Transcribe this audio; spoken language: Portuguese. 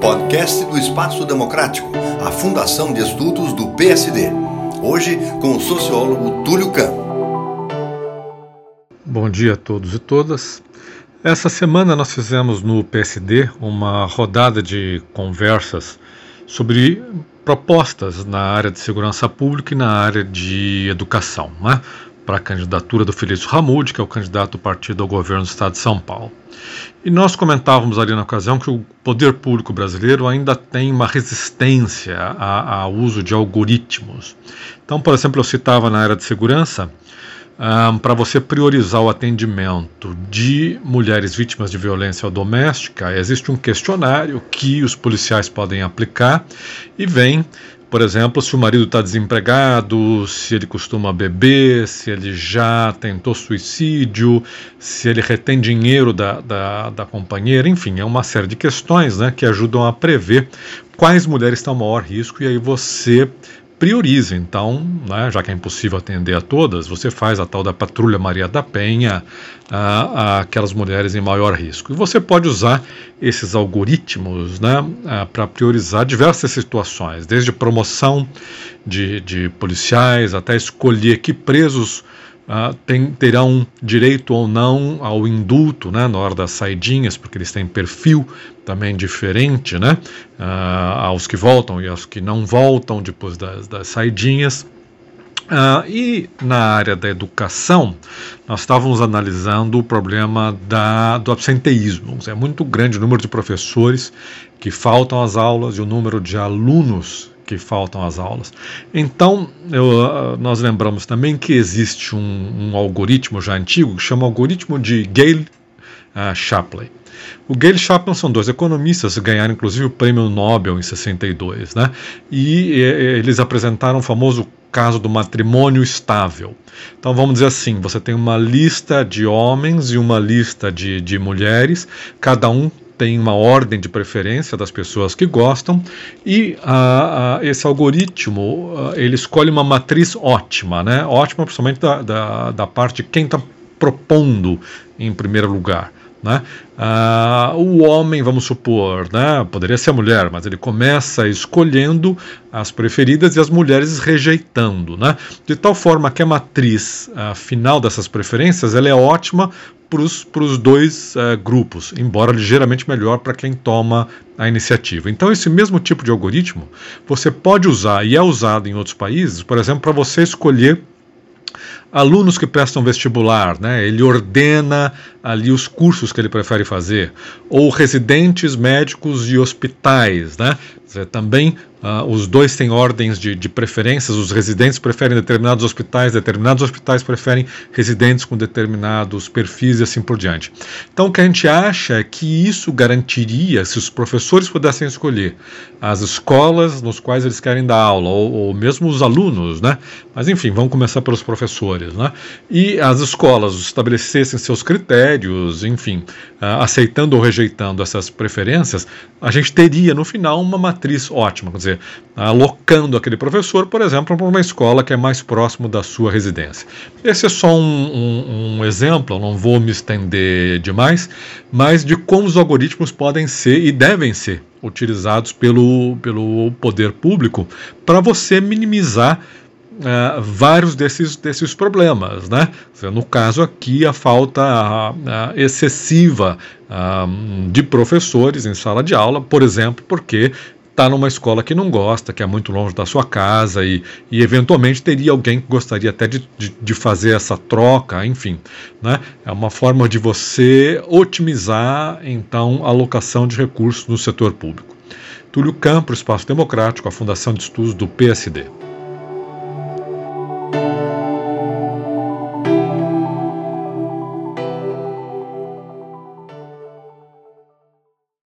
Podcast do Espaço Democrático, a Fundação de Estudos do PSD. Hoje com o sociólogo Túlio Campos. Bom dia a todos e todas. Essa semana nós fizemos no PSD uma rodada de conversas sobre propostas na área de segurança pública e na área de educação, né? Para a candidatura do Felício Ramud, que é o candidato do partido ao governo do estado de São Paulo. E nós comentávamos ali na ocasião que o poder público brasileiro ainda tem uma resistência ao uso de algoritmos. Então, por exemplo, eu citava na área de segurança um, para você priorizar o atendimento de mulheres vítimas de violência doméstica, existe um questionário que os policiais podem aplicar e vem, por exemplo, se o marido está desempregado, se ele costuma beber, se ele já tentou suicídio, se ele retém dinheiro da, da, da companheira, enfim, é uma série de questões né, que ajudam a prever quais mulheres estão em maior risco e aí você priorize. Então, né, já que é impossível atender a todas, você faz a tal da Patrulha Maria da Penha, a, a aquelas mulheres em maior risco. E você pode usar esses algoritmos né, para priorizar diversas situações, desde promoção de, de policiais até escolher que presos uh, tem, terão direito ou não ao indulto né, na hora das saidinhas, porque eles têm perfil também diferente né, uh, aos que voltam e aos que não voltam depois das, das saidinhas. Uh, e na área da educação, nós estávamos analisando o problema da, do absenteísmo. É muito grande o número de professores que faltam às aulas e o número de alunos que faltam às aulas. Então, eu, ah, nós lembramos também que existe um, um, algoritmo já antigo que chama algoritmo de Gale uh, Shapley. O Gale Shapley são dois economistas ganharam inclusive o prêmio Nobel em 62, né? E, e eles apresentaram o famoso caso do matrimônio estável. Então vamos dizer assim: você tem uma lista de homens e uma lista de, de mulheres, cada um tem uma ordem de preferência das pessoas que gostam e uh, uh, esse algoritmo uh, ele escolhe uma matriz ótima, né? Ótima principalmente da, da, da parte de quem está propondo em primeiro lugar. Né? Ah, o homem, vamos supor, né? poderia ser a mulher, mas ele começa escolhendo as preferidas e as mulheres rejeitando, né? de tal forma que a matriz ah, final dessas preferências ela é ótima para os dois uh, grupos, embora ligeiramente melhor para quem toma a iniciativa. Então, esse mesmo tipo de algoritmo você pode usar e é usado em outros países, por exemplo, para você escolher alunos que prestam vestibular, né? Ele ordena ali os cursos que ele prefere fazer, ou residentes médicos e hospitais, né? Também uh, os dois têm ordens de, de preferências, os residentes preferem determinados hospitais, determinados hospitais preferem residentes com determinados perfis e assim por diante. Então o que a gente acha é que isso garantiria, se os professores pudessem escolher as escolas nos quais eles querem dar aula, ou, ou mesmo os alunos, né? Mas enfim, vamos começar pelos professores, né? E as escolas estabelecessem seus critérios, enfim, uh, aceitando ou rejeitando essas preferências, a gente teria no final uma matriz ótima, quer dizer, alocando aquele professor, por exemplo, para uma escola que é mais próximo da sua residência. Esse é só um, um, um exemplo, não vou me estender demais, mas de como os algoritmos podem ser e devem ser utilizados pelo, pelo poder público para você minimizar Uh, vários desses, desses problemas. Né? No caso aqui, a falta uh, excessiva de professores em sala de aula, por exemplo, porque está numa escola que não gosta, que é muito longe da sua casa e, e eventualmente teria alguém que gostaria até de, de, de, fazer essa troca, enfim. Né? É uma forma de você otimizar, então, a alocação de recursos no setor público. Túlio Campos, Espaço Democrático, a Fundação de Estudos do PSD.